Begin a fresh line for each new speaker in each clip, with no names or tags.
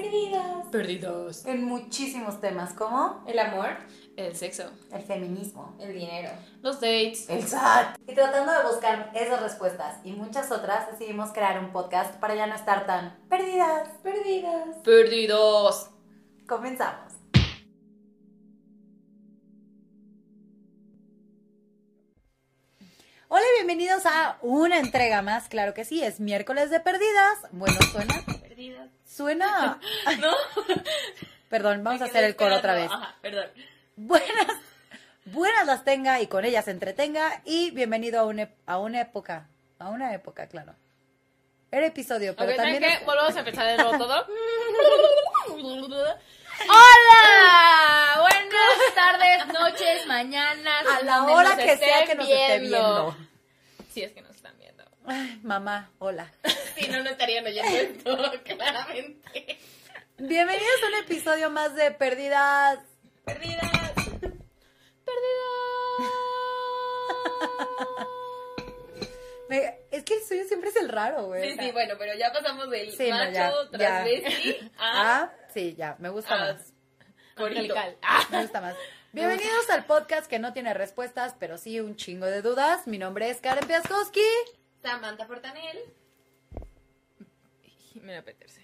Perdidas.
Perdidos.
En muchísimos temas como
El amor,
El sexo.
el feminismo,
el dinero.
Los dates.
el SAT. Y tratando de buscar esas respuestas y muchas otras, decidimos crear un podcast para ya no estar tan perdidas.
Perdidas.
Perdidos.
Comenzamos. Hola y bienvenidos a una entrega más. Claro que sí, es miércoles de perdidas. Bueno, suena.
Perdidas.
Suena.
¿No?
Perdón, vamos a hacer el coro otra vez.
esperando. Ajá, perdón.
Buenas, buenas las tenga y con ellas se entretenga. Y bienvenido a una, a una época. A una época, claro. Era episodio, pero
Ok, ¿saben
también.
qué? Volvemos a empezar de nuevo todo. ¡Hola! Buenas tardes, noches, mañanas.
A la hora que sea que nos esté viendo.
Sí, es que.
Ay, mamá, hola.
Si no, no estarían oyendo esto, claramente.
Bienvenidos a un episodio más de Perdidas.
Perdidas.
Me- es que el suyo siempre es el raro, güey.
Sí,
o sea.
sí, bueno, pero ya pasamos del
Sí, no,
macho
ya, ya.
a
Ah, sí, ya, me gusta
Ah,
más.
Angelical. Ah.
Me gusta más. Bienvenidos al podcast que no tiene respuestas, pero sí un chingo de dudas. Mi nombre es Karen Piaskowski.
Samantha Fortanel.
Jimena Petersen.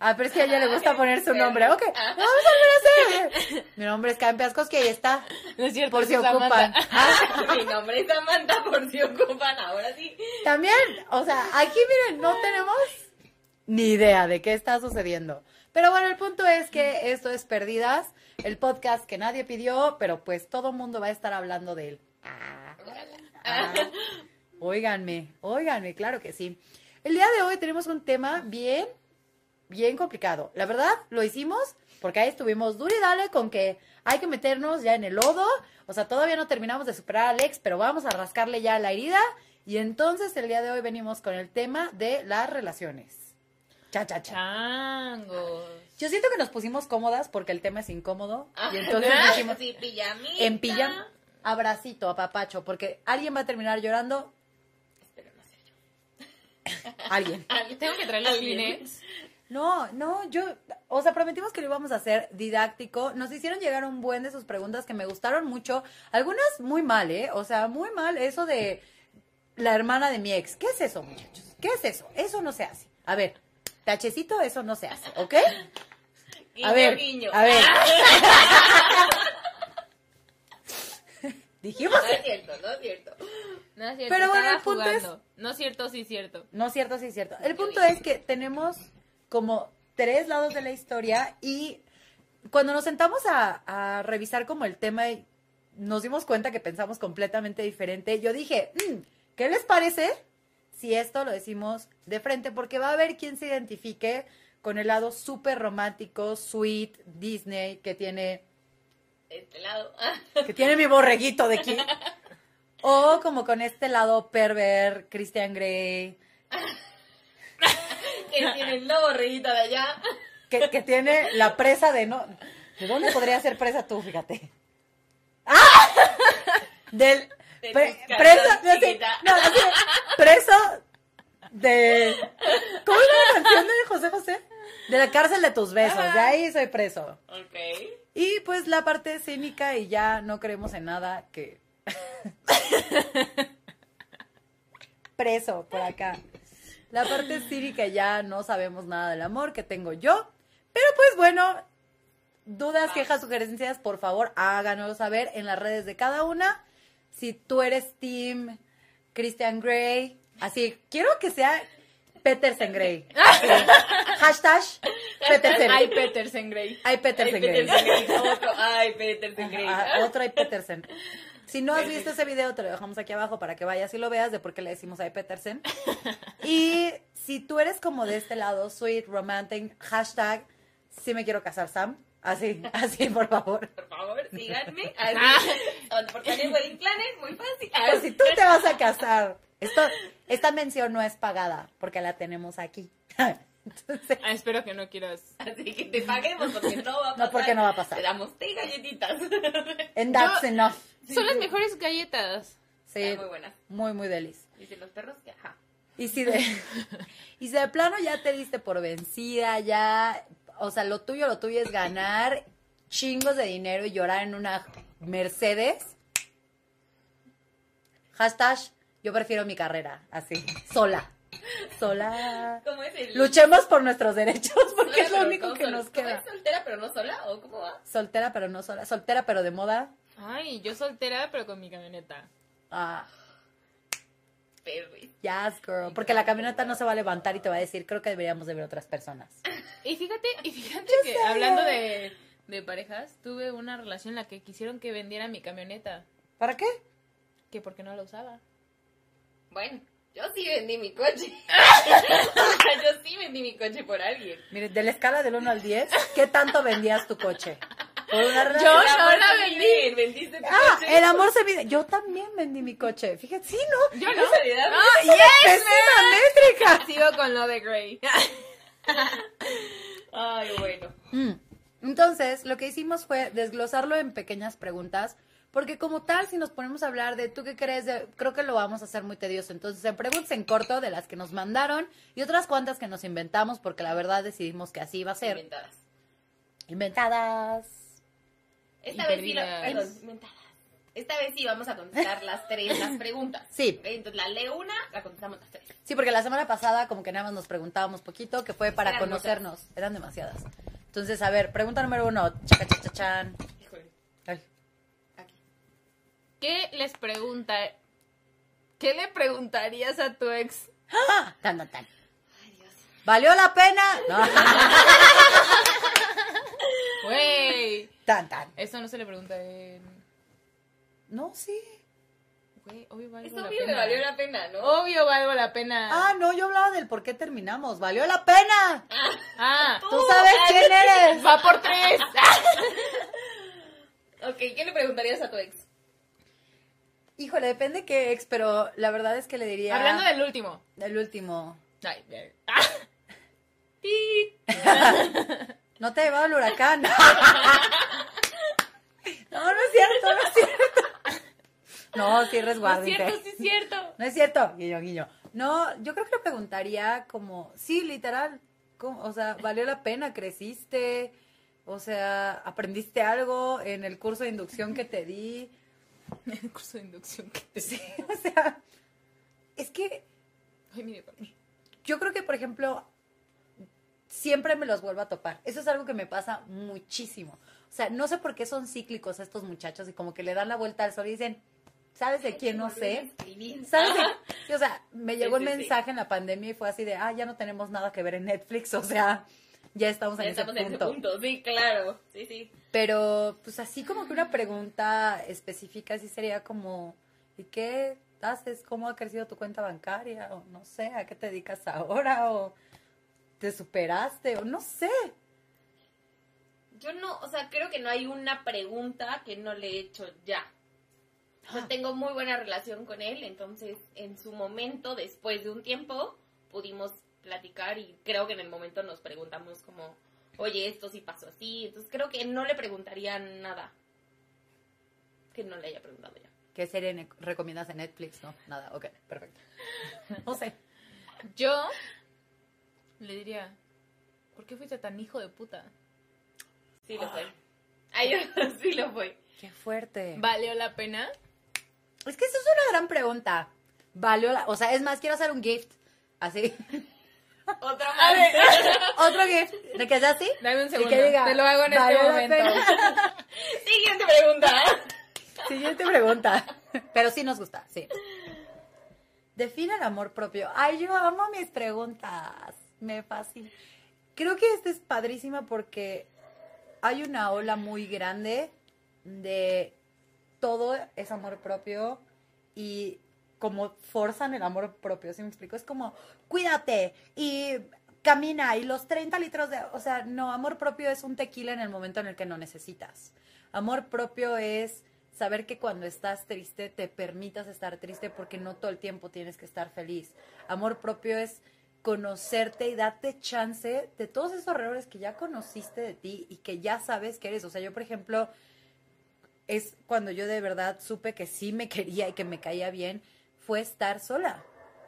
Ah, pero es que a ella le gusta poner su nombre. Ok,
Ah.
vamos a volver a hacer. Mi nombre es Karen Piaskowski y ahí está.
No es cierto,
Por si ocupan. Ah,
Mi nombre es Samantha por si ocupan, ahora sí.
También, o sea, aquí miren, no tenemos ni idea de qué está sucediendo. Pero bueno, el punto es que esto es Perdidas, el podcast que nadie pidió, pero pues todo el mundo va a estar hablando de él. Ah, ah. Óiganme, óiganme, claro que sí. El día de hoy tenemos un tema bien, bien complicado. La verdad, lo hicimos porque ahí estuvimos duro y dale con que hay que meternos ya en el lodo. O sea, todavía no terminamos de superar a Alex, pero vamos a rascarle ya la herida. Y entonces el día de hoy venimos con el tema de las relaciones. Cha, cha, cha.
Changos.
Yo siento que nos pusimos cómodas porque el tema es incómodo.
Ah,
Y entonces dijimos,
sí, pijamita.
en pijama, abracito, apapacho, porque alguien va a terminar llorando.
Espero no ser yo.
Alguien.
Tengo que traer los. Kleenex.
No, no, yo, o sea, prometimos que lo íbamos a hacer didáctico. Nos hicieron llegar un buen de sus preguntas que me gustaron mucho. Algunas muy mal, ¿eh? O sea, muy mal eso de la hermana de mi ex. ¿Qué es eso, muchachos? ¿Qué es eso? Eso no se hace. A ver, tachecito, eso no se hace, ¿ok?
Guiño,
a ver,
guiño.
a ver. Dijimos.
No es cierto, no es cierto.
No es cierto,
Pero bueno, el punto es-.
No es cierto, sí es cierto.
No es cierto, sí es cierto. El punto es que tenemos como tres lados de la historia y cuando nos sentamos a, a revisar como el tema y nos dimos cuenta que pensamos completamente diferente, yo dije, "Mm, ¿qué les parece si esto lo decimos de frente? Porque va a haber quien se identifique con el lado súper romántico, sweet, Disney, que tiene,
Este lado.
que tiene mi borreguito de aquí. O como con este lado perver, Christian Grey,
que tiene lobo reyito de allá.
que, que tiene la presa de no. ¿De dónde podría ser presa tú? Fíjate. ¡Ah! Del.
De
pre- presa. no no, así, preso de. ¿Cómo es la canción de José José? De la cárcel de tus besos. De ahí soy preso.
Ok.
Y pues la parte cínica y ya no creemos en nada que. Preso por acá. La parte cínica ya no sabemos nada del amor que tengo yo. Pero pues bueno, dudas, quejas, sugerencias, por favor háganoslo saber en las redes de cada una. Si tú eres Team Christian Grey, así, quiero que sea Petersen Grey. Sí. Hashtag Petersen.
Ay, Petersen Grey.
Ay, Petersen Grey.
Petersen Grey. Otro. Ay, Petersen Grey.
Ajá, otro hay Petersen. Si no has visto ese video, te lo dejamos aquí abajo para que vayas y lo veas de por qué le decimos a Petersen. Y si tú eres como de este lado, sweet, romantic, hashtag, sí me quiero casar, Sam. Así, así, por favor.
Por favor, síganme. Así.
Ah.
Porque en Wedding Planet, muy fácil.
Pues si tú te vas a casar, esto, esta mención no es pagada, porque la tenemos aquí. Entonces,
Ah, espero que no quieras.
Así que te paguemos porque no va a pasar.
No, porque no va a pasar.
Te damos té y galletitas.
and that's
Yo-
enough.
Son las mejores galletas.
Sí,
muy buenas.
muy, muy delis.
Dicen los perros que ajá.
Y si de, y si de plano ya te diste por vencida, ya, o sea, lo tuyo, lo tuyo es ganar chingos de dinero y llorar en una Mercedes. Hashtag, yo prefiero mi carrera, así, sola. Sola.
¿Cómo es el...?
Luchemos por nuestros derechos porque
Sola,
es lo único que
sol-
nos
¿cómo
queda.
es soltera pero no sola? ¿O cómo va?
Soltera pero no sola. Soltera pero de moda.
Ay, yo soltera, pero con mi camioneta.
Ah, yes, girl. Porque la camioneta no se va a levantar y te va a decir, creo que deberíamos de ver otras personas.
Y fíjate, y fíjate que hablando de, de parejas, tuve una relación en la que quisieron que vendiera mi camioneta.
¿Para qué?
Que porque no la usaba.
Bueno, yo sí vendí mi coche. yo sí vendí mi coche por alguien.
Mire, de la escala del 1 al 10, ¿qué tanto vendías tu coche? Por una
Yo no la
se
vendí.
Vendiste tu
Ah,
coche.
el amor se mide. Yo también vendí mi coche. Fíjate, sí, ¿no?
Yo
¿Qué
no.
casualidad?
Ah,
¡Una
yes,
pésima métrica!
Sigo con lo de Grey.
Ay, bueno.
Mm. Entonces, lo que hicimos fue desglosarlo en pequeñas preguntas, porque como tal, si nos ponemos a hablar de tú qué crees, de, creo que lo vamos a hacer muy tedioso. Entonces, en preguntas en corto de las que nos mandaron y otras cuantas que nos inventamos, porque la verdad decidimos que así iba a ser.
Inventadas.
Inventadas.
Esta vez sí, la-
perdidas.
perdón, inventadas. Esta vez sí vamos a contestar las tres, las preguntas.
Sí.
Entonces la lee una, la contestamos las tres.
Sí, porque la semana pasada como que nada más nos preguntábamos poquito, que fue para
Eran
conocernos. Eran demasiadas. Entonces, a ver, pregunta número uno. Chaca, chan.
¿Qué les pregunta? ¿Qué le preguntarías a tu ex?
¡Ah! Tan, tan, tan.
Ay, Dios.
¿Valió la pena? No.
Güey.
Tan, tan.
Eso no se le pregunta en...
No, sí.
Güey, obvio valgo
Es
la
obvio
pena.
valió la pena, ¿no?
Obvio valgo la pena.
Ah, no, yo hablaba del por qué terminamos. ¡Valió la pena!
Ah,
Tú sabes quién eres.
va por tres.
Ok, ¿qué le preguntarías a tu ex?
Híjole, depende qué ex, pero la verdad es que le diría...
Hablando del último.
del último.
Ay, ver. Ah.
No te llevaba el huracán. no, no es cierto, no es cierto. No, sí,
No es cierto, sí es cierto.
No es cierto, guiño, guiño. No, yo creo que le preguntaría como, sí, literal, como, o sea, ¿valió la pena? ¿Creciste? O sea, ¿aprendiste algo en el curso de inducción que te di?
El curso de inducción que te...
Sí, o sea, es que
Ay, mire,
yo creo que, por ejemplo, siempre me los vuelvo a topar. Eso es algo que me pasa muchísimo. O sea, no sé por qué son cíclicos estos muchachos y como que le dan la vuelta al sol y dicen, ¿sabes de quién no sé? ¿Sabes? de- Sí, o sea, me llegó un mensaje en la pandemia y fue así de, ah, ya no tenemos nada que ver en Netflix, o sea, ya estamos
Ya
en ese
estamos en ese
punto.
sí, claro. Sí, sí.
Pero, pues así como que una pregunta específica sí sería como, ¿y qué haces? ¿Cómo ha crecido tu cuenta bancaria? O no sé, ¿a qué te dedicas ahora? ¿O te superaste? O no sé.
Yo no, o sea, creo que no hay una pregunta que no le he hecho ya. O sea, tengo muy buena relación con él, entonces en su momento, después de un tiempo, pudimos platicar y creo que en el momento nos preguntamos como, oye, esto sí pasó así. Entonces creo que no le preguntaría nada que no le haya preguntado ya.
¿Qué serie recomiendas en Netflix? No, nada, ok, perfecto. No sé.
Yo le diría, ¿por qué fuiste tan hijo de puta?
Sí lo fue. Ay, sí lo fue.
Qué fuerte.
¿Valió la pena?
Es que eso es una gran pregunta. ¿Valió la... O sea, es más, quiero hacer un gift. Así.
Otra
A
más.
ver,
Otro gift. ¿De que sea así?
dame un segundo.
diga,
Te lo hago en este
¿valió la
momento.
pena?
Siguiente pregunta.
Siguiente pregunta. Pero sí nos gusta, sí. Define el amor propio. Ay, yo amo mis preguntas. Me fascina. Creo que esta es padrísima porque hay una ola muy grande de todo es amor propio y como forzan el amor propio, ¿sí me explico? Es como, cuídate y camina y los 30 litros de... O sea, no, amor propio es un tequila en el momento en el que no necesitas. Amor propio es saber que cuando estás triste te permitas estar triste porque no todo el tiempo tienes que estar feliz. Amor propio es conocerte y darte chance de todos esos errores que ya conociste de ti y que ya sabes que eres. O sea, yo, por ejemplo, es cuando yo de verdad supe que sí me quería y que me caía bien, fue estar sola.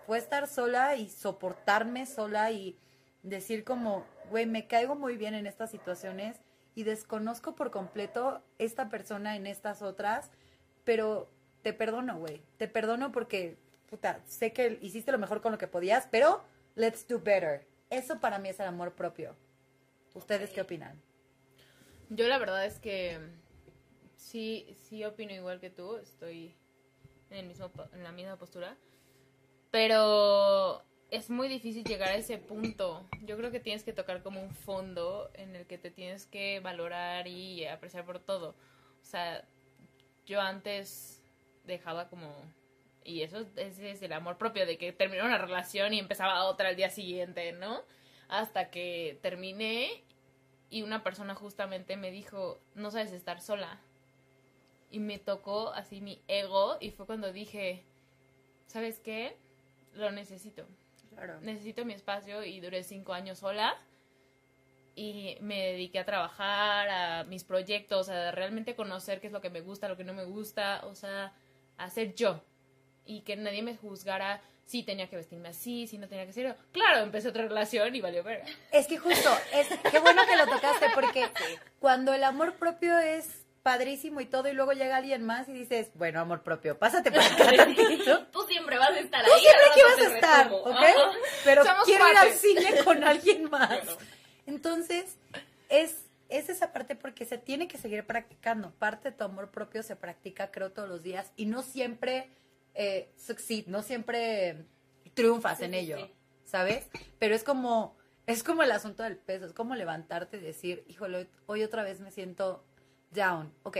fue estar sola y soportarme sola y decir como, güey, me caigo muy bien en estas situaciones y desconozco por completo esta persona en estas otras, pero te perdono, güey. Te perdono porque, puta, sé que hiciste lo mejor con lo que podías, pero let's do better. Eso para mí es el amor propio. ¿Ustedes qué opinan?
Yo la verdad es que sí, sí opino igual que tú, estoy en, el mismo, en la misma postura, pero es muy difícil llegar a ese punto. Yo creo que tienes que tocar como un fondo en el que te tienes que valorar y apreciar por todo. O sea, yo antes dejaba como... Y eso es, es el amor propio, de que terminó una relación y empezaba otra al día siguiente, ¿no? Hasta que terminé y una persona justamente me dijo, no sabes estar sola. Y me tocó así mi ego y fue cuando dije, ¿sabes qué? Lo necesito.
Claro.
Necesito mi espacio y duré cinco años sola y me dediqué a trabajar, a mis proyectos, a realmente conocer qué es lo que me gusta, lo que no me gusta, o sea, a ser yo. Y que nadie me juzgara si tenía que vestirme así, si no tenía que ser. Claro, empecé otra relación y valió verga.
Es que justo, es, qué bueno que lo tocaste porque cuando el amor propio es padrísimo y todo y luego llega alguien más y dices, bueno, amor propio, pásate por acá tantito.
Tú siempre vas a estar
Tú
ahí.
siempre
al
aquí vas a estar,
resumo.
¿ok?
Ajá.
Pero
Somos
quiero ir al cine con alguien más.
Claro.
Entonces, es, es esa parte porque se tiene que seguir practicando. Parte de tu amor propio se practica, creo, todos los días y no siempre eh, succeed, no siempre triunfas
Sí,
en
sí,
ello,
sí.
¿sabes? Pero es como, es como el asunto del peso, es como levantarte y decir, híjole, hoy otra vez me siento down. Ok,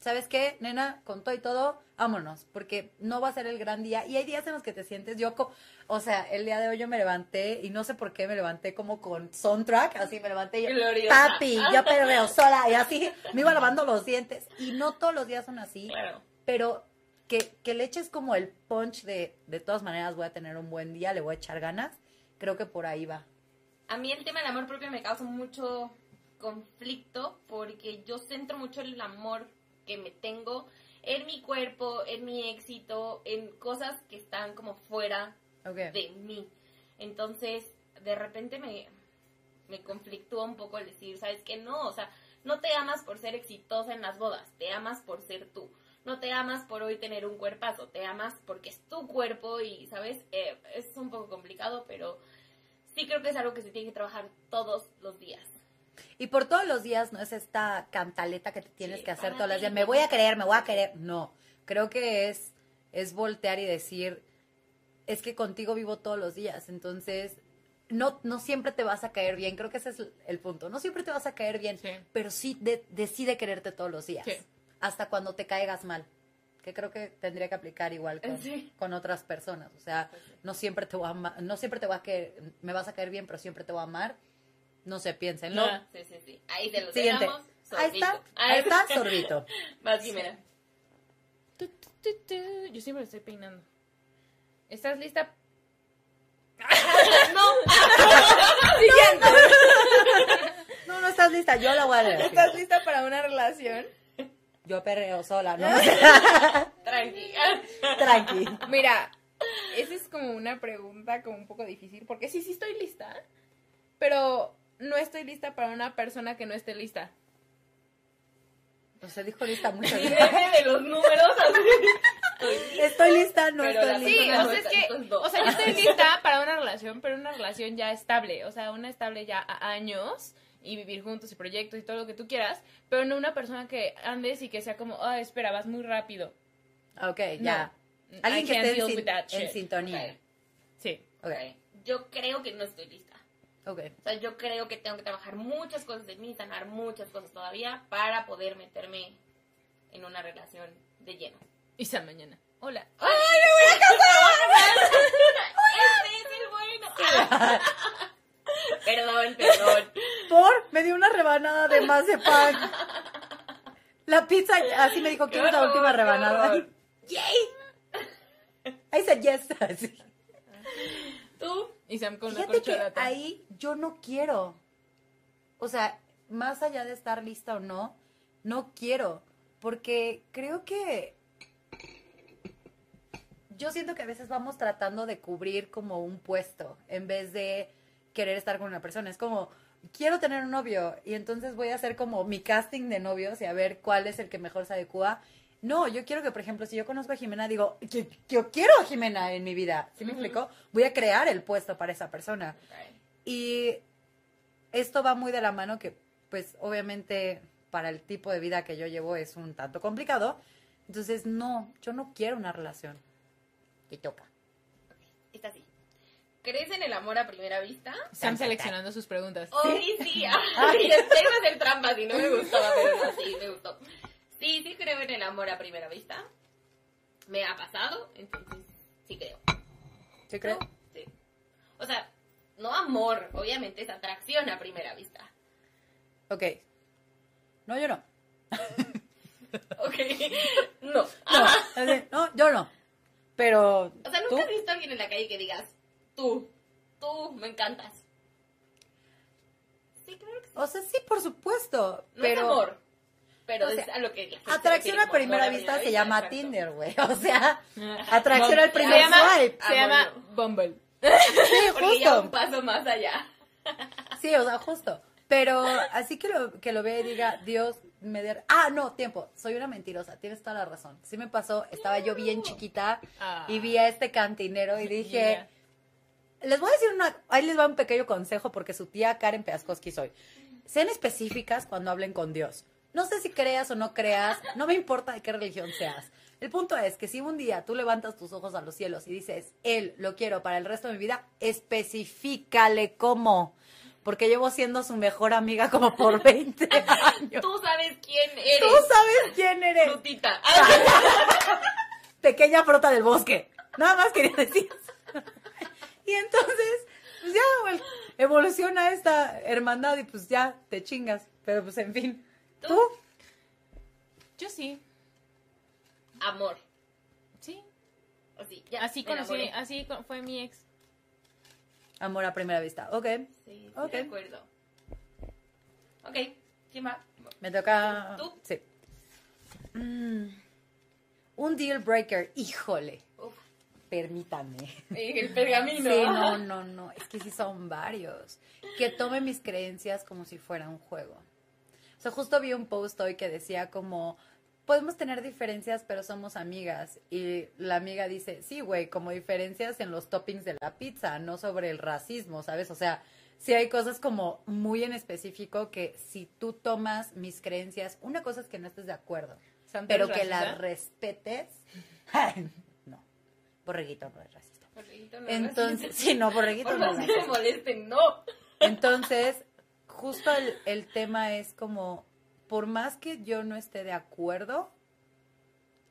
¿sabes qué, nena? Con todo y todo, vámonos, porque no va a ser el gran día. Y hay días en los que te sientes, yo, co- o sea, el día de hoy yo me levanté y no sé por qué me levanté como con soundtrack, así me levanté y yo,
Gloriosa.
papi, yo perreo sola y así me iba lavando los dientes. Y no todos los días son así,
Claro.
pero que, que le eches como el punch de, de todas maneras voy a tener un buen día, le voy a echar ganas, creo que por ahí va.
A mí el tema del amor propio me causa mucho conflicto porque yo centro mucho el amor que me tengo en mi cuerpo, en mi éxito, en cosas que están como fuera de mí. Entonces, de repente me, me conflictúa un poco el decir, ¿sabes qué? No, o sea, no te amas por ser exitosa en las bodas, te amas por ser tú. No te amas por hoy tener un cuerpazo, te amas porque es tu cuerpo y, ¿sabes? Eh, es un poco complicado, pero sí creo que es algo que se tiene que trabajar todos los días.
Y por todos los días no es esta cantaleta que te tienes
Sí,
que hacer todos los días. Me voy a querer, me voy a querer. No, creo que es, es voltear y decir, es que contigo vivo todos los días. Entonces, no, no siempre te vas a caer bien. Creo que ese es el punto. No siempre te vas a caer bien,
Sí.
pero sí de- decide quererte todos los días.
Sí.
Hasta cuando te caigas mal. Que creo que tendría que aplicar igual con,
Sí.
con otras personas. O sea,
Pues
no siempre te voy a ama- no siempre te voy a querer, me vas a caer bien, pero siempre te voy a amar. No se piénsenlo.
No.
Sí, sí, sí. Ahí te lo
Siguiente.
dejamos.
Ahí está, ahí está, sorbito.
Vas, Jimena.
Tu, tu, tu, tu. Yo siempre lo estoy peinando. ¿Estás lista?
No,
No, no estás lista, yo la voy a leer.
¿Estás lista para una relación?
Yo perreo sola, ¿no?
tranqui.
Tranqui.
Mira, esa es como una pregunta como un poco difícil, porque sí, sí estoy lista, pero no estoy lista para una persona que no esté lista.
No se dijo lista mucho.
Y de los números así.
Estoy lista, no
Pero
estoy lista.
Sí, o
no
sea, es que, o sea, yo estoy lista para una relación, pero una relación ya estable, o sea, una estable ya a años y vivir juntos y proyectos y todo lo que tú quieras, pero no una persona que andes y que sea como, ah, espera, vas muy rápido.
Ok, ya. Alguien
I
que esté en, sin- sintonía.
Sí.
Ok,
Yo creo que no estoy lista.
Ok.
O sea, yo creo que tengo que trabajar muchas cosas de mí, sanar muchas cosas todavía para poder meterme en una relación de lleno.
Y esa mañana. Hola.
¡Ay, me voy a casar! ¡Este es el bueno! perdón, perdón.
Por, me dio una rebanada de más de pan. La pizza, así me dijo, ¿quieres la última rebanada? ¡Yay! I said yes. Así.
¿Tú?
Y Sam con una
Fíjate que ahí yo no quiero. O sea, más allá de estar lista o no, no quiero. Porque creo que yo siento que a veces vamos tratando de cubrir como un puesto en vez de querer estar con una persona. Es como, quiero tener un novio y entonces voy a hacer como mi casting de novios y a ver cuál es el que mejor se adecua. No, yo quiero que, por ejemplo, si yo conozco a Jimena, digo, yo, yo quiero a Jimena en mi vida. ¿Sí me explico? Voy a crear el puesto para esa persona. Y esto va muy de la mano que, pues, obviamente, para el tipo de vida que yo llevo es un tanto complicado. Entonces, no, yo no quiero una relación. Y toca.
Está así. ¿Crees en el amor a primera vista?
Están seleccionando sus preguntas.
Hoy sí, ay, a hacer trampas y no me gustaba, pero no, sí, me gustó. Sí, sí creo en el amor a primera vista. Me ha pasado, entonces sí creo.
¿Sí?
¿Tú? Sí. O sea, no amor, obviamente es atracción a primera vista.
Ok. No, yo no.
Ok. No.
No, así, no, yo no. Pero.
O sea,
¿tú?
nunca has visto a alguien en la calle que digas, tú, tú, me encantas. Sí, claro que sí.
O sea, sí, por supuesto.
No
pero
es amor, pero
o
es a lo que
atracción a primera vista se llama
exacto.
Tinder, güey. O sea, atracción al
Se
primer
llama,
swipe.
se llama
Amor.
Bumble.
Sí,
Porque ya un
justo.
paso más allá.
Sí, o sea, justo. Pero así que lo, que lo vea y diga, Dios me dé... Ah, no, tiempo. Soy una mentirosa. Tienes toda la razón. Sí me pasó. Estaba yo bien chiquita
Ah.
y vi a este cantinero y dije...
Yeah.
Les voy a decir una... Ahí les va un pequeño consejo porque su tía Karen Peaskoski soy. Sean específicas cuando hablen con Dios. No sé si creas o no creas. No me importa de qué religión seas. El punto es que si un día tú levantas tus ojos a los cielos y dices, Él lo quiero para el resto de mi vida, especifícale cómo. Porque llevo siendo su mejor amiga como por 20 años.
Tú sabes quién eres.
Tú sabes quién eres.
Frutita.
Pequeña frota del bosque. Nada más quería decir. Y entonces, pues ya, güey, evoluciona esta hermandad y pues ya te chingas. Pero pues en fin. ¿Tú?
Yo sí.
Amor.
Sí.
Así, ya,
Así conocí,
enamoré.
así con- fue mi ex.
Amor a primera vista. Ok.
Sí, sí,
Ok.
de acuerdo. Ok, ¿quién va?
Me toca.
¿Tú?
Sí. Mm, un deal breaker. Híjole.
Uf,
Permítame.
el pergamino.
Sí, no, no, no. Es que sí son varios. Que tome mis creencias como si fuera un juego. O sea, justo vi un post hoy que decía como, podemos tener diferencias, pero somos amigas. Y la amiga dice, sí, güey, como diferencias en los toppings de la pizza, no sobre el racismo, ¿sabes? O sea, sí hay cosas como muy en específico que si tú tomas mis creencias, una cosa es que no estés de acuerdo, pero
es
que las
racista.
respetes. no, borreguito no es racista.
Borreguito no
Entonces, sí, no, borreguito
Por
no es
me
racista.
molesten, no.
Entonces, justo el, el tema es como, por más que yo no esté de acuerdo,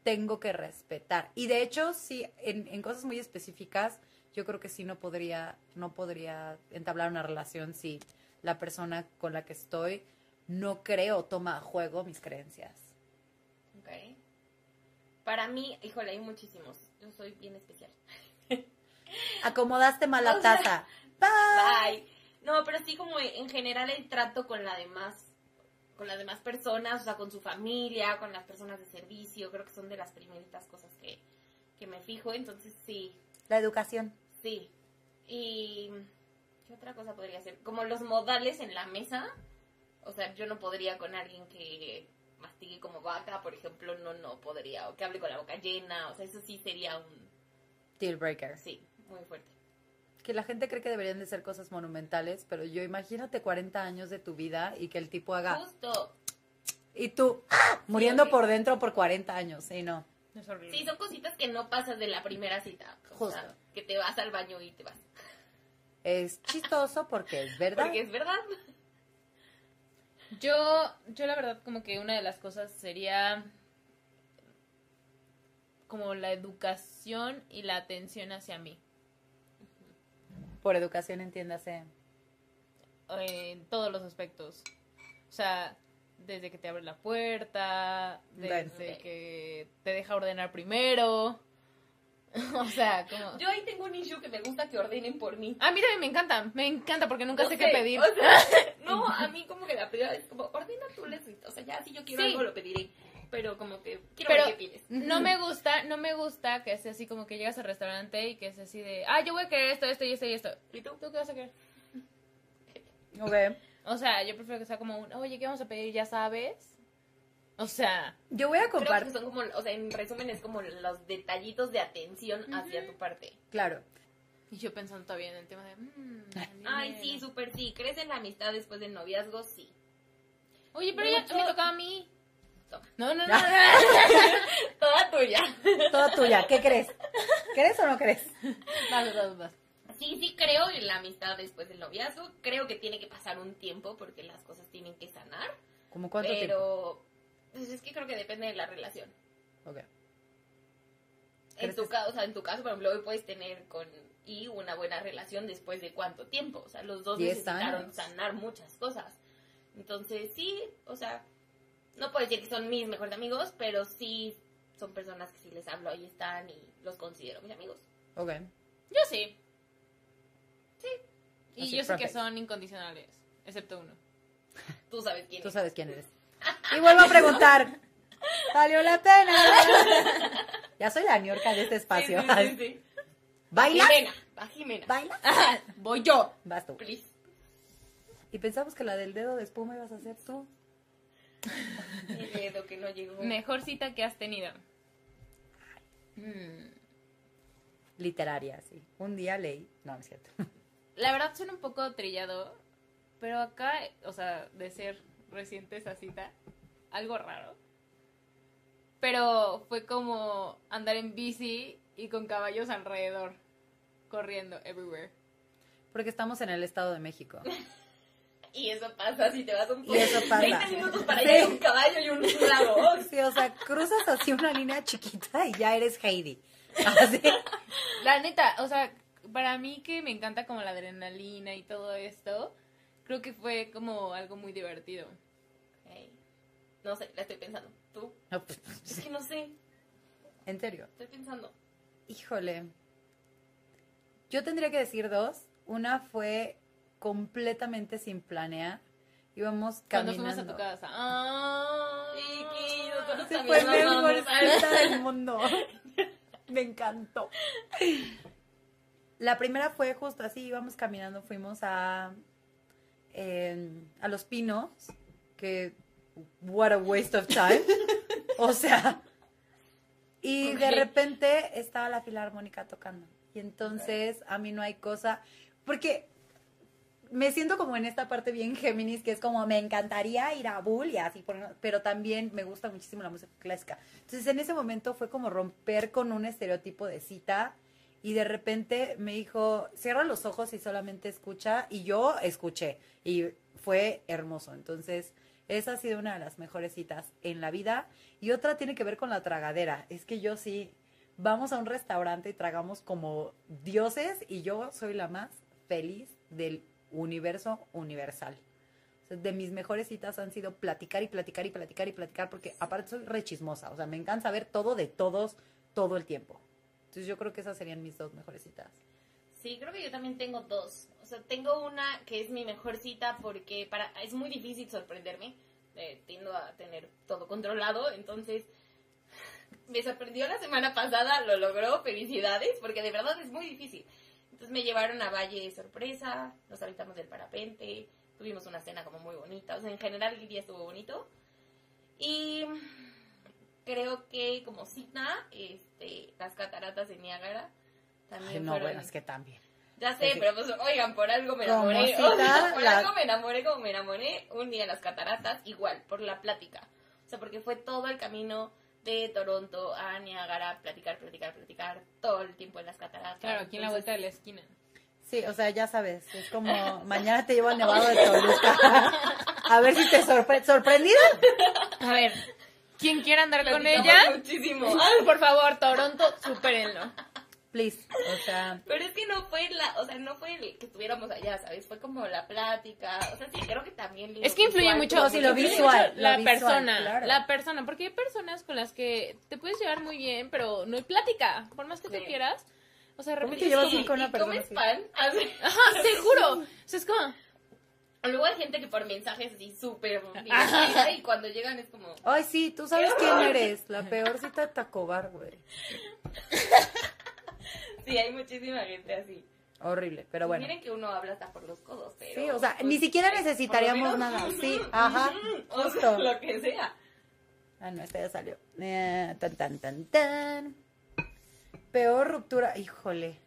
tengo que respetar. Y de hecho, sí, en, en cosas muy específicas, yo creo que sí no podría, no podría entablar una relación si la persona con la que estoy no creo toma a juego mis creencias.
Ok. Para mí, híjole, hay muchísimos. Yo soy bien especial.
Acomodaste mal la
O sea,
taza. Bye.
Bye. No, pero sí como en general el trato con la demás, con las demás personas, o sea, con su familia, con las personas de servicio, creo que son de las primeritas cosas que, que me fijo, entonces sí,
La educación.
sí. Y ¿qué otra cosa podría ser? Como los modales en la mesa, o sea, yo no podría con alguien que mastigue como vaca, por ejemplo, no, no podría, o que hable con la boca llena, o sea, eso sí sería un,
Deal breaker.
sí, muy fuerte.
Que la gente cree que deberían de ser cosas monumentales, pero yo imagínate 40 años de tu vida y que el tipo haga
Justo,
y tú ¡ah! muriendo por dentro por 40 años, sí, no.
Es horrible.
Sí, son cositas que no pasas de la primera cita. O
Justo.
sea, que te vas al baño y te vas.
Es chistoso porque es verdad.
Porque es verdad.
Yo, yo la verdad como que una de las cosas sería como la educación y la atención hacia mí.
Por educación entiéndase.
En todos los aspectos. O sea, desde que te abre la puerta, desde que te deja ordenar primero. o sea, como...
Yo ahí tengo un issue que me gusta que ordenen por mí.
A mí también me encanta, me encanta porque nunca
No
sé
sé,
qué pedir.
o sea, no, a mí como que la primera es como, ordena tú, Leslie. O sea, ya si yo quiero
Sí.
algo lo pediré. Pero como que quiero
Pero
ver qué pides.
no me gusta, no me gusta que sea así como que llegas al restaurante y que sea así de, ah, yo voy a querer esto, esto y esto y esto.
¿Y tú?
¿Tú qué vas a querer?
Ok.
O sea, yo prefiero que sea como un, oye, ¿qué vamos a pedir? Ya sabes. O sea,
Yo voy a compartir.
son como, o sea, en resumen es como los detallitos de atención hacia tu parte.
Claro.
y yo pensando todavía en el tema de, mm,
Ay, sí, súper sí. ¿Crees en la amistad después del noviazgo? Sí.
Oye, pero ya
Mucho-
me tocaba a mí.
Toma.
No, no, no.
Toda tuya.
Toda tuya. ¿Qué crees? ¿Crees o no crees?
vas, vas, vas.
Sí, sí creo en la amistad después del noviazgo. Creo que tiene que pasar un tiempo porque las cosas tienen que sanar.
¿Cómo cuánto tiempo?
Pero pues es que creo que depende de la relación.
Ok.
En
¿Crees
tu, caso, o sea, en tu caso, por ejemplo, hoy puedes tener con y una buena relación después de cuánto tiempo. O sea, los dos necesitaron
años.
sanar muchas cosas. Entonces, sí, o sea, no puedo decir que son mis mejores amigos, pero sí son personas que sí les hablo, ahí están y los considero mis amigos.
Ok.
Yo sí. Sí. Y
Así,
yo sé que son incondicionales, excepto uno.
Tú sabes quién
Tú
es.
sabes quién eres. Y vuelvo a preguntar. ¿Valió la pena? Ya soy la ñorca de este espacio.
sí, sí, sí.
¿Bailas?
Jimena, va Jimena.
¿Bailas?
Voy yo.
Vas tú.
Please.
Y pensamos que la del dedo de espuma ibas a hacer tú.
El dedo que no llegó.
Mejor cita que has tenido. Mm.
Literaria, sí. Un día leí. No, no es cierto.
La verdad suena un poco trillado, pero acá, o sea, de ser reciente esa cita, algo raro. Pero fue como andar en bici y con caballos alrededor, corriendo everywhere.
Porque estamos en el Estado de México.
Y eso pasa si te vas un
Y eso pasa.
20 minutos para
Sí.
ir a un caballo y un lago.
Sí, o sea, cruzas así una línea chiquita y ya eres Heidi. Así.
La neta, o sea, para mí que me encanta como la adrenalina y todo esto, creo que fue como algo muy divertido.
Ey, No sé, la estoy pensando. ¿Tú?
No, pues,
Es que no sé,
En serio.
estoy pensando.
Híjole. Yo tendría que decir dos. Una fue completamente sin planear. Íbamos
Cuando
caminando.
fuimos a tu casa.
Sí,
también
fue mejor
a-
cita del mundo. Me encantó. La primera fue justo así, íbamos caminando, fuimos a, eh, a Los Pinos, que what a waste of time. O sea, y de repente estaba la filarmónica tocando. Y entonces a mí no hay cosa, porque me siento como en esta parte bien Géminis, que es como me encantaría ir a Bull y así, pero también me gusta muchísimo la música clásica. Entonces en ese momento fue como romper con un estereotipo de cita y de repente me dijo, cierra los ojos y solamente escucha y yo escuché y fue hermoso. Entonces esa ha sido una de las mejores citas en la vida y otra tiene que ver con la tragadera. Es que yo sí, vamos a un restaurante y tragamos como dioses y yo soy la más feliz del universo universal. De mis mejores citas han sido platicar y platicar y platicar y platicar porque aparte soy re chismosa, o sea, me encanta saber todo de todos todo el tiempo. Entonces yo creo que esas serían mis dos mejores citas.
Sí, creo que yo también tengo dos. O sea, tengo una que es mi mejor cita porque para es muy difícil sorprenderme. Eh, tiendo a tener todo controlado, entonces me sorprendió la semana pasada, lo logró, felicidades, porque de verdad es muy difícil. Entonces me llevaron a Valle sorpresa, nos aventamos del parapente, tuvimos una cena como muy bonita, o sea, en general el día estuvo bonito. Y creo que como cita, este, las cataratas de Niágara también
Ay, no,
fueron
bueno, es que también.
ya sé, pero pues, oigan, por algo me enamoré.
cita,
O sea, por
la-
algo me enamoré como me enamoré un día en las cataratas, igual, por la plática. O sea, porque fue todo el camino de Toronto a Niagara, platicar, platicar, platicar, todo el tiempo en las cataratas.
Claro, aquí en la vuelta de la esquina.
Sí, o sea, ya sabes, es como mañana te llevo al Nevado de Toluca. A ver si te sorpre sorprendida.
A ver, quien quiera andar con ella,
Muchísimo.
por favor, Toronto, supérenlo.
Please. O sea,
Pero es que no fue la, o sea, no fue el que estuviéramos allá, ¿sabes? Fue como la plática, o sea, sí, creo que también...
Es que influye
visual
mucho,
sí, lo visual, lo
la
visual,
persona,
claro.
la persona, porque hay personas con las que te puedes llevar muy bien, pero no hay plática, por más que tú
Sí.
quieras. O sea, de
¿Cómo te llevas
es como-
con una
¿Y
persona
comes
así?
pan? Así.
Ajá, te juro. O sea, es como,
Luego hay gente que por mensajes así súper y cuando llegan es como...
Ay, sí, tú sabes quién eres. La peor cita de Tacobar, güey.
Sí, hay muchísima gente así.
Horrible, pero bueno.
Miren que uno habla hasta por los codos, pero...
Sí, o sea,
pues,
ni siquiera necesitaríamos nada. Sí, ajá,
O sea, lo que sea.
Ah, no, esta ya salió. Eh, tan, tan, tan, tan. Peor ruptura. Híjole.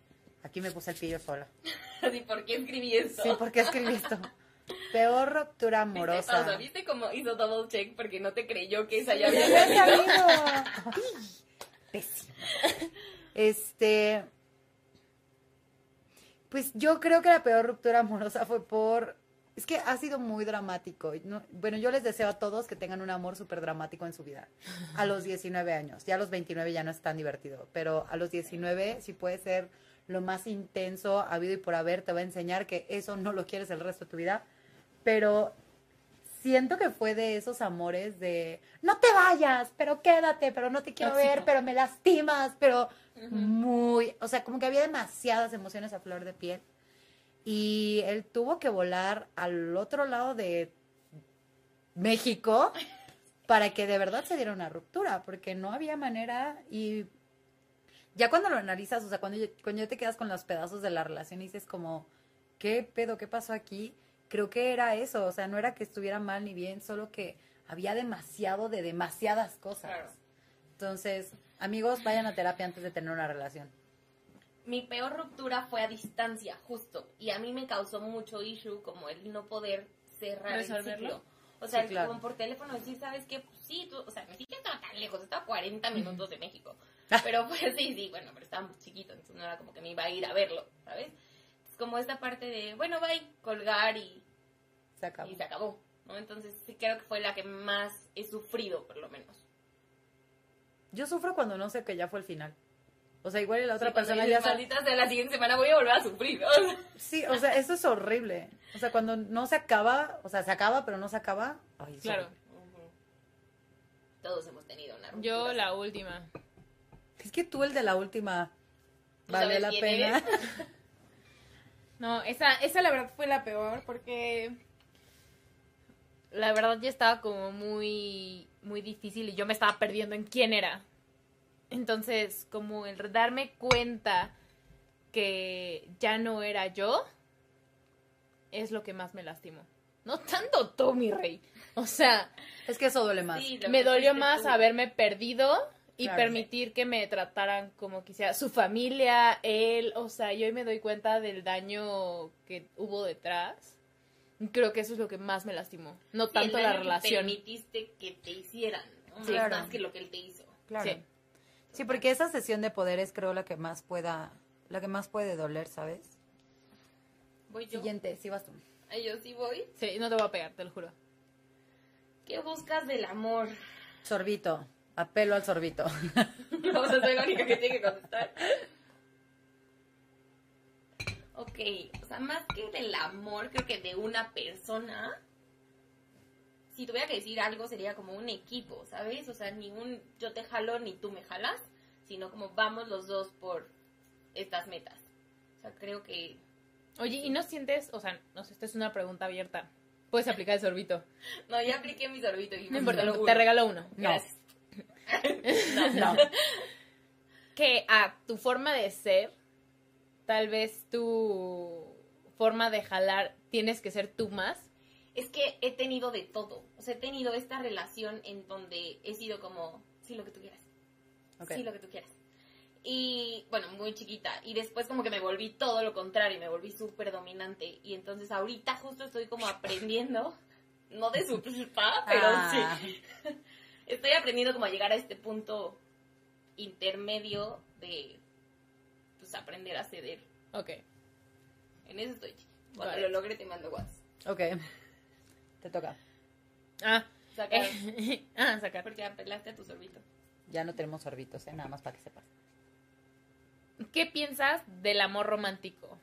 Aquí me puse el pillo sola.
Así, ¿por qué escribí esto?
Sí, ¿por qué escribí esto? Peor ruptura
¿Viste,
amorosa.
pausa? ¿Viste cómo hizo double check porque no te creyó que esa ya había salido?
pésimo. Este. Pues yo creo que la peor ruptura amorosa fue por. Es que ha sido muy dramático. no- bueno, yo les deseo a todos que tengan un amor súper dramático en su vida. A los 19 años. Ya a los 29 ya no es tan divertido. Pero a los 19 sí puede ser lo más intenso habido y por haber. Te va a enseñar que eso no lo quieres el resto de tu vida. Pero siento que fue de esos amores de no te vayas, pero quédate, pero no te quiero
Tóxico.
ver, pero me lastimas, pero muy, o sea, como que había demasiadas emociones a flor de piel. Y él tuvo que volar al otro lado de México para que de verdad se diera una ruptura, porque no había manera y ya cuando lo analizas, o sea, cuando, ya- cuando ya te quedas con los pedazos de la relación y dices como, ¿qué pedo? ¿Qué pasó aquí? Creo que era eso, o sea, no era que estuviera mal ni bien, solo que había demasiado de demasiadas cosas.
Claro.
Entonces, amigos, vayan a terapia antes de tener una relación.
Mi peor ruptura fue a distancia, justo. Y a mí me causó mucho issue como el no poder cerrar el
¿Resolverlo?
ciclo. O sea,
Sí, claro.
como por teléfono decir, ¿sabes qué? Pues sí, tú, o sea, México estaba tan lejos, estaba a 40 minutos de México. Pero pues sí, sí, bueno, pero estaba muy chiquito, entonces no era como que me iba a ir a verlo, ¿sabes? Es como esta parte de, bueno, bye, colgar y,
Se acabó.
y se acabó, ¿no? Entonces sí creo que fue la que más he sufrido, por lo menos.
Yo sufro cuando no sé que ya fue el final. O sea, igual y la otra
Sí,
persona ya sabe.
Sea, la siguiente semana voy a volver a sufrir.
Sí, o sea, eso es horrible. O sea, cuando no se acaba, o sea, se acaba, pero no se acaba. Ay,
Claro.
Todos hemos tenido una ruptura.
Yo la última.
Es que tú el de la última
¿Tú
vale la pena.
No, esa, esa la verdad fue la peor porque la verdad ya estaba como muy, muy difícil y yo me estaba perdiendo en quién era. Entonces, como el darme cuenta que ya no era yo, es lo que más me lastimó. No tanto tú, mi rey. O sea,
Es que eso duele más.
Sí,
me dolió más
tú.
haberme perdido y
Claro.
permitir que me trataran como quisiera su familia, él, o sea, yo hoy me doy cuenta del daño que hubo detrás. Creo que eso es lo que más me lastimó, no
Sí,
tanto la
que
relación.
permitiste que te hicieran, ¿no?
Sí,
Más
claro.
más que lo que él te hizo.
Claro.
Sí.
Sí, porque esa sesión de poder es creo la que más pueda, la que más puede doler, ¿sabes?
Voy yo.
Siguiente, sí vas tú.
Ay, yo sí voy.
Sí, no te voy a pegar, te lo juro.
¿Qué buscas del amor?
Sorbito, apelo al sorbito.
No, o sea, soy la única que tiene que contestar. Ok, o sea, más que del amor, creo que de una persona, si tuviera que decir algo, sería como un equipo, ¿sabes? O sea, ni un yo te jalo ni tú me jalas, sino como vamos los dos por estas metas. O sea, creo que...
Oye, ¿y no sientes, o sea, no sé, esta es una pregunta abierta. Puedes aplicar el sorbito.
No, ya apliqué mi sorbito. Y
No importa, te
uno.
regalo uno.
No.
Gracias.
No.
que a tu forma de ser, tal vez tu forma de jalar tienes que ser tú más.
Es que he tenido de todo. O sea, he tenido esta relación en donde he sido como, sí, lo que tú quieras. Sí, lo que tú quieras. Y bueno, muy chiquita. Y después como que me volví todo lo contrario, me volví súper dominante. Y entonces ahorita justo estoy como aprendiendo, no de su culpa, pero
Ah.
sí. Estoy aprendiendo como a llegar a este punto intermedio de pues aprender a ceder.
Ok.
En eso estoy. Cuando
Vale.
lo logre te mando WhatsApp.
Ok. Te toca.
Ah,
Sacar.
ah, sacar.
Porque apelaste a tu sorbito.
Ya no tenemos sorbitos, ¿eh? Nada más para que sepas.
¿Qué piensas del amor romántico?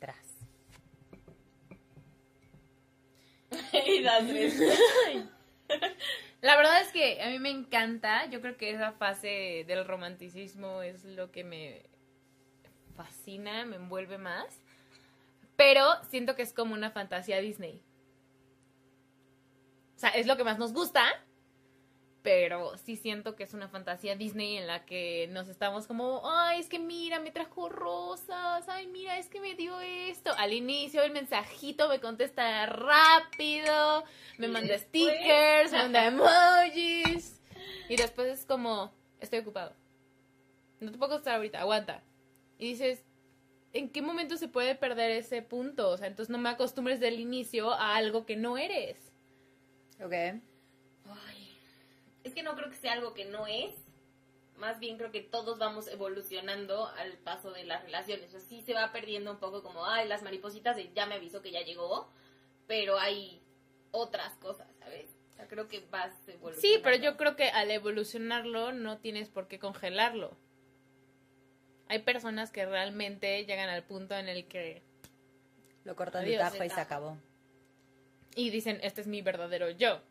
Tras.
y das tres.
La verdad es que a mí me encanta. Yo creo que esa fase del romanticismo es lo que me fascina, me envuelve más. Pero siento que es como una fantasía Disney. O sea, es lo que más nos gusta, pero sí siento que es una fantasía Disney en la que nos estamos como, ay, es que mira, me trajo rosas, ay, mira, es que me dio esto. Al inicio el mensajito me contesta rápido, me manda stickers, me manda emojis. Y después es como, estoy ocupado. No te puedo contestar ahorita, aguanta. Y dices, ¿en qué momento se puede perder ese punto? O sea, entonces no me acostumbres del inicio a algo que no eres.
Ok.
Es que no creo que sea algo que no es. Más bien creo que todos vamos evolucionando al paso de las relaciones. O sea, sí se va perdiendo un poco como, ay, las maripositas de ya me avisó que ya llegó, pero hay otras cosas, ¿sabes? O sea, creo que vas evolucionando.
Sí, pero yo creo que al evolucionarlo no tienes por qué congelarlo. Hay personas que realmente llegan al punto en el que
Lo cortan de tajo y se acabó.
y dicen, este es mi verdadero yo.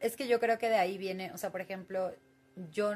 Es que yo creo que de ahí viene, o sea, por ejemplo, yo...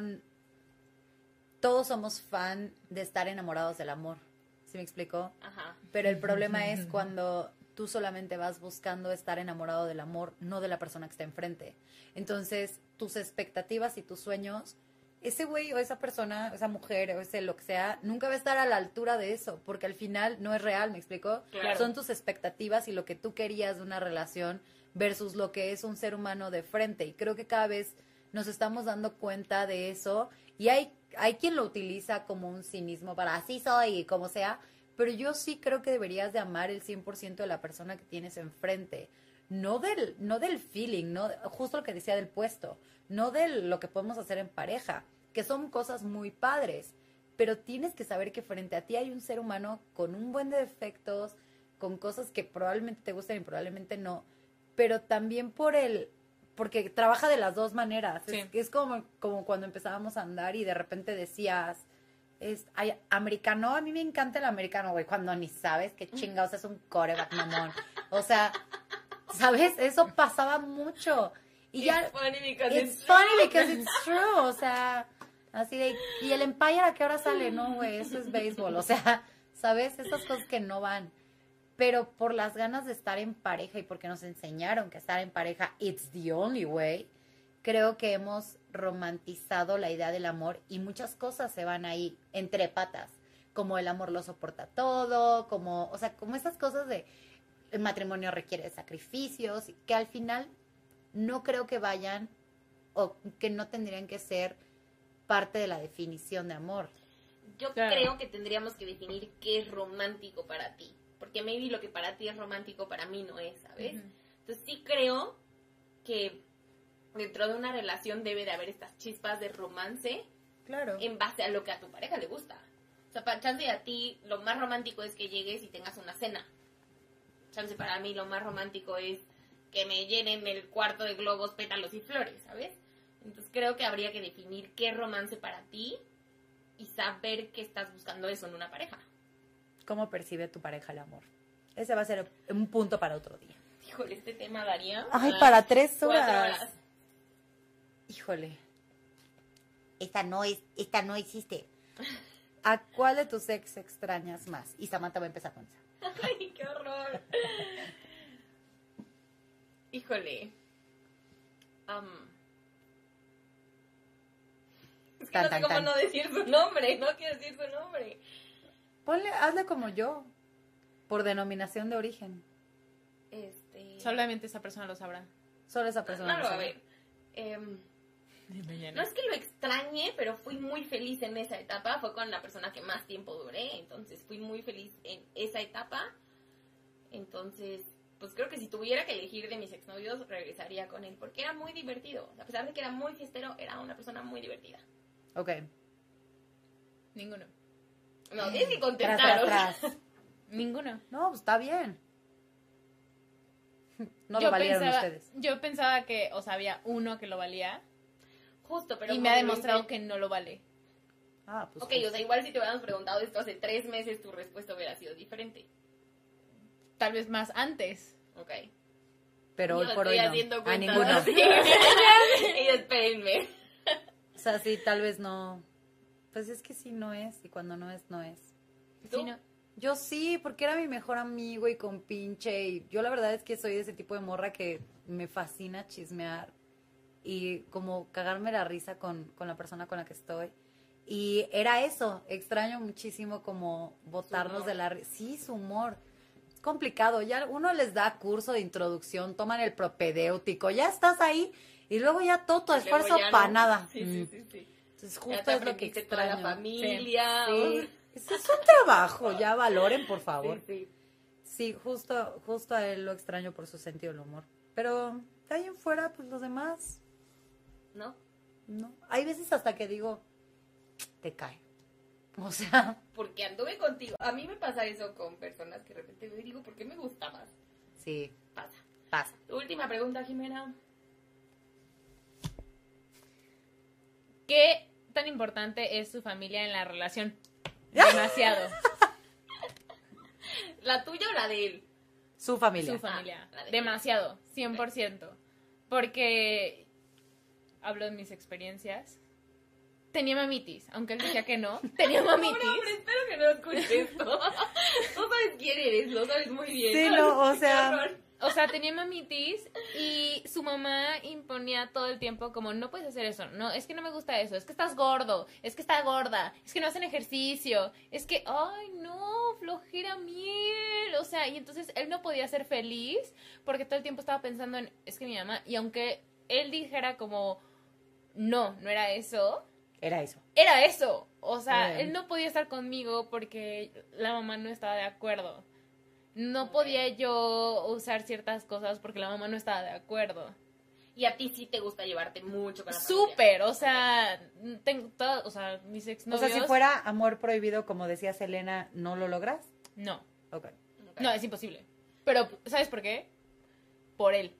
Todos somos fan de estar enamorados del amor. ¿Sí me explicó?
Ajá.
Pero el problema es cuando tú solamente vas buscando estar enamorado del amor, no de la persona que está enfrente. Entonces, tus expectativas y tus sueños, ese güey o esa persona, esa mujer o ese lo que sea, nunca va a estar a la altura de eso, porque al final no es real, ¿me explico?
Claro.
Son tus expectativas y lo que tú querías de una relación versus lo que es un ser humano de frente. Y creo que cada vez nos estamos dando cuenta de eso. Y hay, hay quien lo utiliza como un cinismo para así soy y como sea, pero yo sí creo que deberías de amar el 100% de la persona que tienes enfrente. No del, no del feeling, no, justo lo que decía del puesto, no de lo que podemos hacer en pareja, que son cosas muy padres, pero tienes que saber que frente a ti hay un ser humano con un buen de defectos, con cosas que probablemente te gusten y probablemente no, pero también por el, porque trabaja de las dos maneras.
Sí.
Es, es como, como cuando empezábamos a andar y de repente decías, es, hay, americano, a mí me encanta el americano, güey, cuando ni sabes qué chingados es un coreback mamón. O sea, ¿sabes? Eso pasaba mucho. Y ya,
It's funny because
it's
it's
funny
true.
because it's true, o sea, así de, y el Empire a qué hora sale, no, güey, eso es béisbol, o sea, ¿sabes? Esas cosas que no van. Pero por las ganas de estar en pareja y porque nos enseñaron que estar en pareja, it's the only way, creo que hemos romantizado la idea del amor y muchas cosas se van ahí entre patas, como el amor lo soporta todo, como, o sea, como esas cosas de el matrimonio requiere sacrificios, que al final no creo que vayan o que no tendrían que ser parte de la definición de amor.
Yo
Claro.
creo que tendríamos que definir qué es romántico para ti. Porque maybe lo que para ti es romántico para mí no es, ¿sabes?
Ujú.
Entonces sí creo que dentro de una relación debe de haber estas chispas de romance
Claro.
en base a lo que a tu pareja le gusta. O sea, para chance a ti lo más romántico es que llegues y tengas una cena. Chance para mí lo más romántico es que me llenen el cuarto de globos, pétalos y flores, ¿sabes? Entonces creo que habría que definir qué romance para ti y saber que estás buscando eso en una pareja.
¿Cómo percibe tu pareja el amor? Ese va a ser un punto para otro día.
Híjole, este tema daría.
Ay, para tres horas. Híjole. Esta no es, esta no existe. ¿A cuál de tus ex extrañas más? Y Samantha va a empezar con esa.
Ay, qué horror. Híjole. Am. es que
Tan,
no sé
tan,
cómo
tan.
no decir su nombre. No quiero decir su nombre.
Ponle, hazle como yo, por denominación de origen.
Este.
Solamente esa persona lo sabrá.
Solo esa persona.
no,
lo
a
sabe.
ver. Em, no es que lo extrañe, pero fui muy feliz en esa etapa. Fue con la persona que más tiempo duré. Entonces fui muy feliz en esa etapa. Entonces, pues creo que si tuviera que elegir de mis exnovios, regresaría con él. Porque era muy divertido. A pesar de que era muy fiestero, era una persona muy divertida.
Ok.
Ninguno.
No, tienes que contestar.
tras, tras.
Ninguno.
No, pues está bien. No
yo
lo valieron
pensaba,
ustedes.
Yo pensaba que, o sea, había uno que lo valía
Justo, pero
y me ha demostrado que no lo vale.
Ah, pues.
Ok,
justo.
o sea, igual si te hubiéramos preguntado esto hace tres meses, tu respuesta hubiera sido diferente.
Tal vez más antes.
Ok.
Pero hoy por hoy no.
haciendo
A ninguno.
y espérenme.
O sea, sí, tal vez no. Pues es que sí no es y cuando no es, no es.
¿Tú?
Sí, no.
Yo sí, porque era mi mejor amigo y con pinche. Y yo la verdad es que soy de ese tipo de morra que me fascina chismear y como cagarme la risa con, con la persona con la que estoy. Y era eso, extraño muchísimo como botarnos de la risa. Sí, su humor. Es complicado, ya uno les da curso de introducción, toman el propedéutico, ya estás ahí y luego ya todo tu esfuerzo
no.
para nada.
Sí,
Mm.
sí, sí, sí.
Entonces justo es lo que
aprendiste toda
extraño.
la familia.
Sí. Es un trabajo, ya valoren, por favor.
Sí,
justo, justo a él lo extraño por su sentido del humor. Pero de ahí en fuera, pues los demás,
¿No?
no. Hay veces hasta que digo, te cae. O sea,
Porque anduve contigo. A mí me pasa eso con personas que de repente digo, ¿por qué me gusta más?
sí,
Pasa.
pasa.
Última pregunta, Jimena.
¿Qué tan importante es su familia en la relación? Demasiado.
¿La tuya o la de él?
Su familia.
Su familia.
Ah, de-
Demasiado. 100%. Porque hablo de mis experiencias. Tenía mamitis, aunque él decía que no. Tenía mamitis.
Pobre hombre, espero que no escuches esto. Tú sabes quién eres, lo sabes muy bien.
Sí, no, o sea-
horror.
O sea, tenía mamitis y su mamá imponía todo el tiempo como, no puedes hacer eso, no, es que no me gusta eso, es que estás gordo, es que está gorda, es que no hacen ejercicio, es que, ay, no, flojera miel, o sea, y entonces él no podía ser feliz porque todo el tiempo estaba pensando en, es que mi mamá, y aunque él dijera como, no, no era eso,
Era eso.
era eso. O sea,
Bien.
él no podía estar conmigo porque la mamá no estaba de acuerdo. No podía yo usar ciertas cosas porque la mamá no estaba de acuerdo.
Y a ti sí te gusta llevarte mucho con la familia.
Súper, o sea, tengo todo, o sea, mis
O
exnovios.
sea, si fuera amor prohibido, como decía Selena, ¿no lo logras?
No,
Ok.
No, es imposible. Pero, ¿sabes por qué? Por él.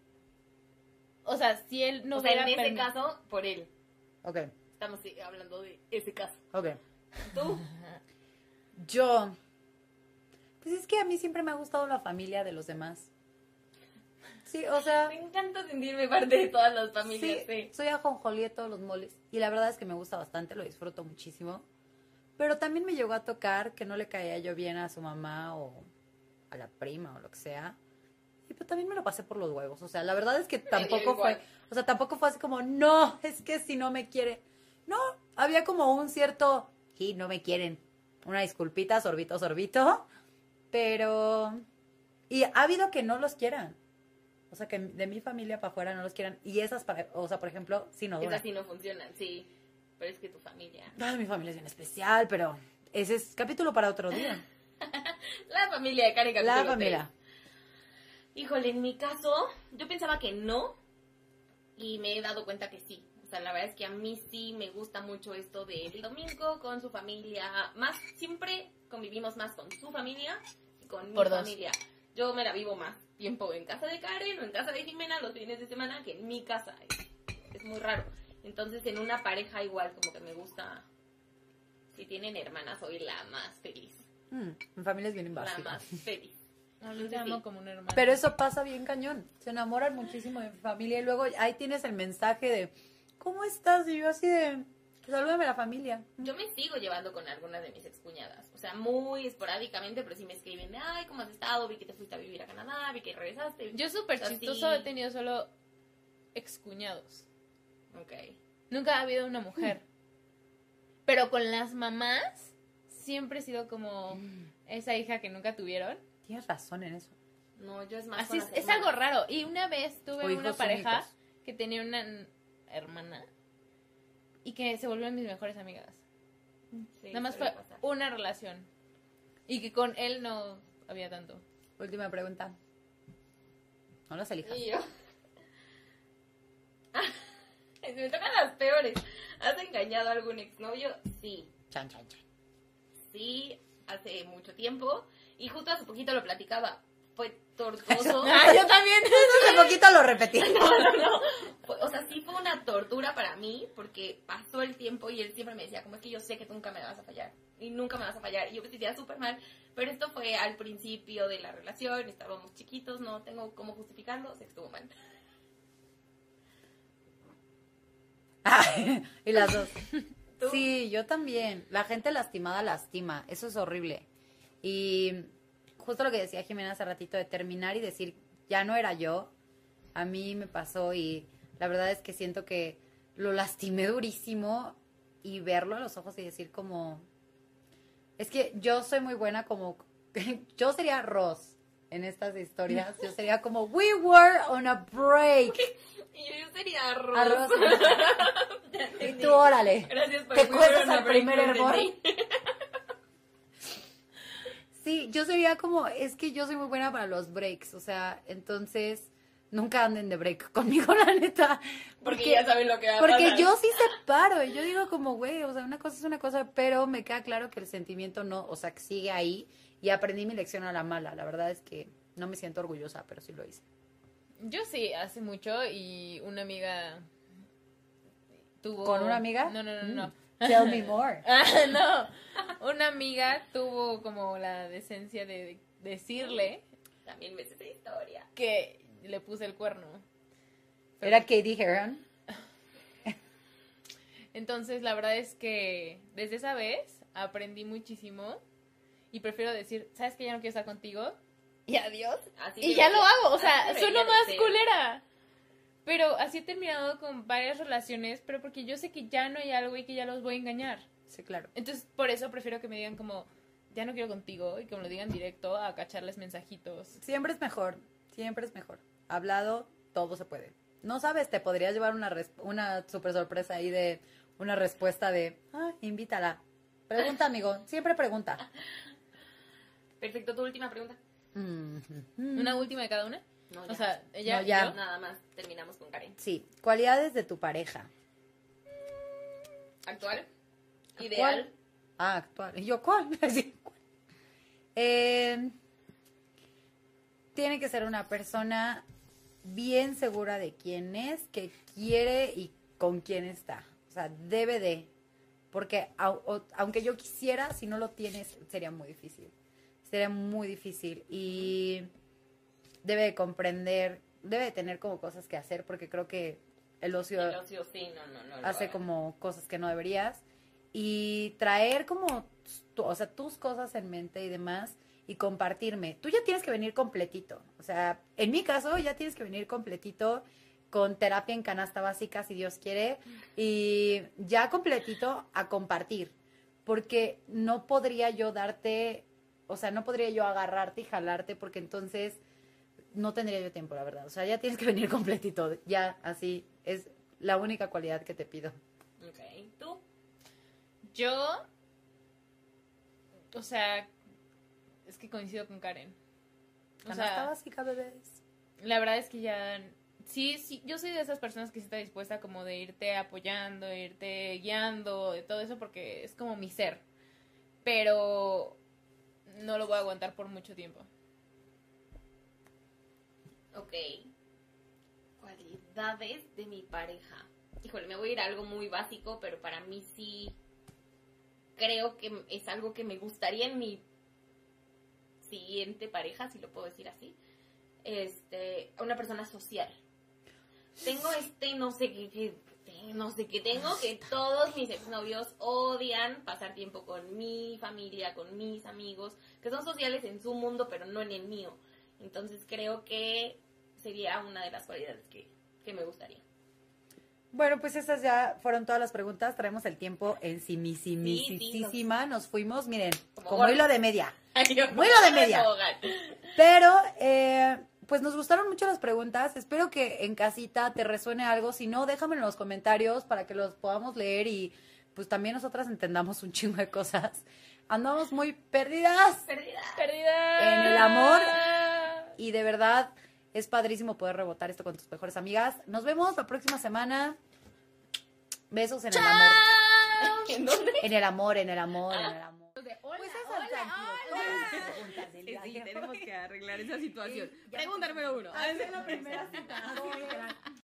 O sea, si él no
o sea, en ese caso, por él.
Ok,
Estamos hablando de ese caso.
ok.
Tú,
Yo. Pues es que a mí siempre me ha gustado la familia de los demás. Sí, o sea.
me encanta sentirme parte de todas las familias.
Sí,
Sí.
soy ajonjolí de todos los moles. Y la verdad es que me gusta bastante, lo disfruto muchísimo. Pero también me llegó a tocar que no le caía yo bien a su mamá o a la prima o lo que sea. Y pues también me lo pasé por los huevos. O sea, la verdad es que tampoco fue, o sea, tampoco fue así como, no, es que si no me quiere. No, había como un cierto, sí, no me quieren. Una disculpita, sorbito, sorbito. Pero, y ha habido que no los quieran. O sea, que de mi familia para afuera no los quieran. Y esas, para, o sea, por ejemplo, sí no.
Esas sí no funcionan, sí. Pero es que tu familia.
Ay, mi familia es bien especial, pero ese es capítulo para otro día.
La familia de Karen
La familia.
Híjole, en mi caso, yo pensaba que no. Y me he dado cuenta que sí. O sea, la verdad es que a mí sí me gusta mucho esto del domingo con su familia. Más, siempre convivimos más con su familia con mi
Por dos.
familia. Yo me la vivo más tiempo en casa de Karen o en casa de Jimena los fines de semana que en mi casa. Es, es muy raro. Entonces, en una pareja igual, como que me gusta. Si tienen hermanas, soy la más feliz.
Mm, mi familia es bien
La
básica.
más feliz.
No, yo te amo como un hermano.
Pero eso pasa bien cañón. Se enamoran muchísimo de mi familia y luego ahí tienes el mensaje de, ¿cómo estás? Y yo así de, salúdame a la familia.
Yo me sigo llevando con algunas de mis excuñadas. O sea, muy esporádicamente, pero sí me escriben de, ay, ¿cómo has estado? Vi que te fuiste a vivir a Canadá, vi que regresaste.
Yo súper
O sea,
chistoso
sí.
he tenido solo excuñados.
Ok.
Nunca ha habido una mujer. Pero con las mamás siempre he sido como esa hija que nunca tuvieron.
Tienes razón en eso.
No, yo es más
Así es, es algo raro. Y una vez tuve una pareja
únicos.
que tenía una hermana y que se volvieron mis mejores amigas.
Sí,
Nada más fue
pasar.
una relación. Y que con él no había tanto.
Última pregunta. No las elijas.
Y yo. Se me tocan las peores. ¿Has engañado a algún exnovio? Sí.
Chan, chan, chan.
Sí, hace mucho tiempo. Y justo hace poquito lo platicaba. Fue tortuoso.
Ah, yo también.
Hace poquito lo repetí.
No, no, no. Fue- O sea, sí fue una tortura para mí porque pasó el tiempo y él siempre me decía, como es que yo sé que tú nunca me vas a fallar y nunca me vas a fallar. Y yo me sentía súper mal, pero esto fue al principio de la relación, estábamos chiquitos, no tengo cómo justificarlo, se estuvo mal.
y las dos.
¿Tú?
Sí, yo también. La gente lastimada lastima. Eso es horrible. Y justo lo que decía Jimena hace ratito, de terminar y decir, ya no era yo, a mí me pasó y la verdad es que siento que lo lastimé durísimo y verlo a los ojos y decir como, es que yo soy muy buena como, yo sería Ross en estas historias, yo sería como, we were on a break.
Y yo sería arroz.
Arroz. y tú, órale.
Gracias por
Te cuestas al primer hervor. Sí, yo sería como, es que yo soy muy buena para los breaks, o sea, entonces nunca anden de break conmigo, la neta.
Porque ya saben lo que va a
Porque
pasar.
yo sí separo, y yo digo como, güey, o sea, una cosa es una cosa, pero me queda claro que el sentimiento no, o sea, que sigue ahí y aprendí mi lección a la mala. La verdad es que no me siento orgullosa, pero sí lo hice.
Yo sí, hace mucho y una amiga tuvo...
¿Con una amiga?
No, no, no, no.
Tell me more.
Ah, no, una amiga tuvo como la decencia de decirle
También ves esa historia.
que le puse el cuerno.
Era Katie Heron.
Entonces, la verdad es que desde esa vez aprendí muchísimo y prefiero decir, ¿sabes que ya no quiero estar contigo? Y adiós.
Así
y ya lo hago, o sea,
de
más
ser.
culera. Pero así he terminado con varias relaciones, pero porque yo sé que ya no hay algo y que ya los voy a engañar.
Sí, claro.
Entonces, por eso prefiero que me digan como, ya no quiero contigo y que me lo digan directo a cacharles mensajitos.
Siempre es mejor, siempre es mejor. Hablado, todo se puede. No sabes, te podría llevar una, una super sorpresa ahí de una respuesta de, ah, invítala. Pregunta, amigo, siempre pregunta.
Perfecto, tu última pregunta.
Mhm.
¿Una última de cada una?
No,
O sea, ella
No, ya.
yo.
Nada más terminamos con Karen.
Sí, cualidades de tu pareja.
Actual. Ideal.
Ah, actual. ¿Y yo cuál? Sí, ¿cuál? Eh, tiene que ser una persona bien segura de quién es, que quiere y con quién está. O sea, debe de. Porque o- aunque yo quisiera, si no lo tienes, sería muy difícil. Sería muy difícil. Y debe de comprender, debe de tener como cosas que hacer, porque creo que el ocio
El ocio, sí, no, no, no.
hace como cosas que no deberías y traer como tu- o sea, tus cosas en mente y demás y compartirme. Tú ya tienes que venir completito. O sea, en mi caso ya tienes que venir completito con terapia en canasta básica si Dios quiere y ya completito a compartir, porque no podría yo darte, o sea, no podría yo agarrarte y jalarte porque entonces no tendría yo tiempo, la verdad. O sea, ya tienes que venir completito, ya así es la única cualidad que te pido.
Ok. ¿Tú?
Yo, o sea, es que coincido con Karen. O
Canasta
sea,
básica, bebés.
la verdad es que ya, sí, sí, yo soy de esas personas que sí está dispuesta como de irte apoyando, irte guiando, de todo eso porque es como mi ser. Pero no lo voy a aguantar por mucho tiempo.
Ok. Cualidades de mi pareja. Híjole, me voy a ir a algo muy básico, pero para mí sí creo que es algo que me gustaría en mi siguiente pareja, si lo puedo decir así. Este, una persona social. Tengo este no sé qué, qué- no sé qué tengo que todos mis exnovios odian pasar tiempo con mi familia, con mis amigos, que son sociales en su mundo, pero no en el mío. Entonces creo que sería una de las cualidades que, que me gustaría.
Bueno, pues esas ya fueron todas las preguntas. Traemos el tiempo en
Sí,
simisimisísima. Nos fuimos, miren,
Como
como hilo de media.
Muy
de media. Pero, eh, pues nos gustaron mucho las preguntas. Espero que en casita te resuene algo. Si no, déjame en los comentarios para que los podamos leer y pues también nosotras entendamos un chingo de cosas. Andamos muy perdidas
Perdida.
Perdida.
En el amor. y de verdad es padrísimo poder rebotar esto con tus mejores amigas. Nos vemos la próxima semana. Besos en el amor.
¿En dónde?
En el amor, en el amor, en el amor.
Hola,
Pues esas
hola,
del de hoy.
que arreglar esa situación.
Sí,
Pregunta número uno.
Hace la primera cita.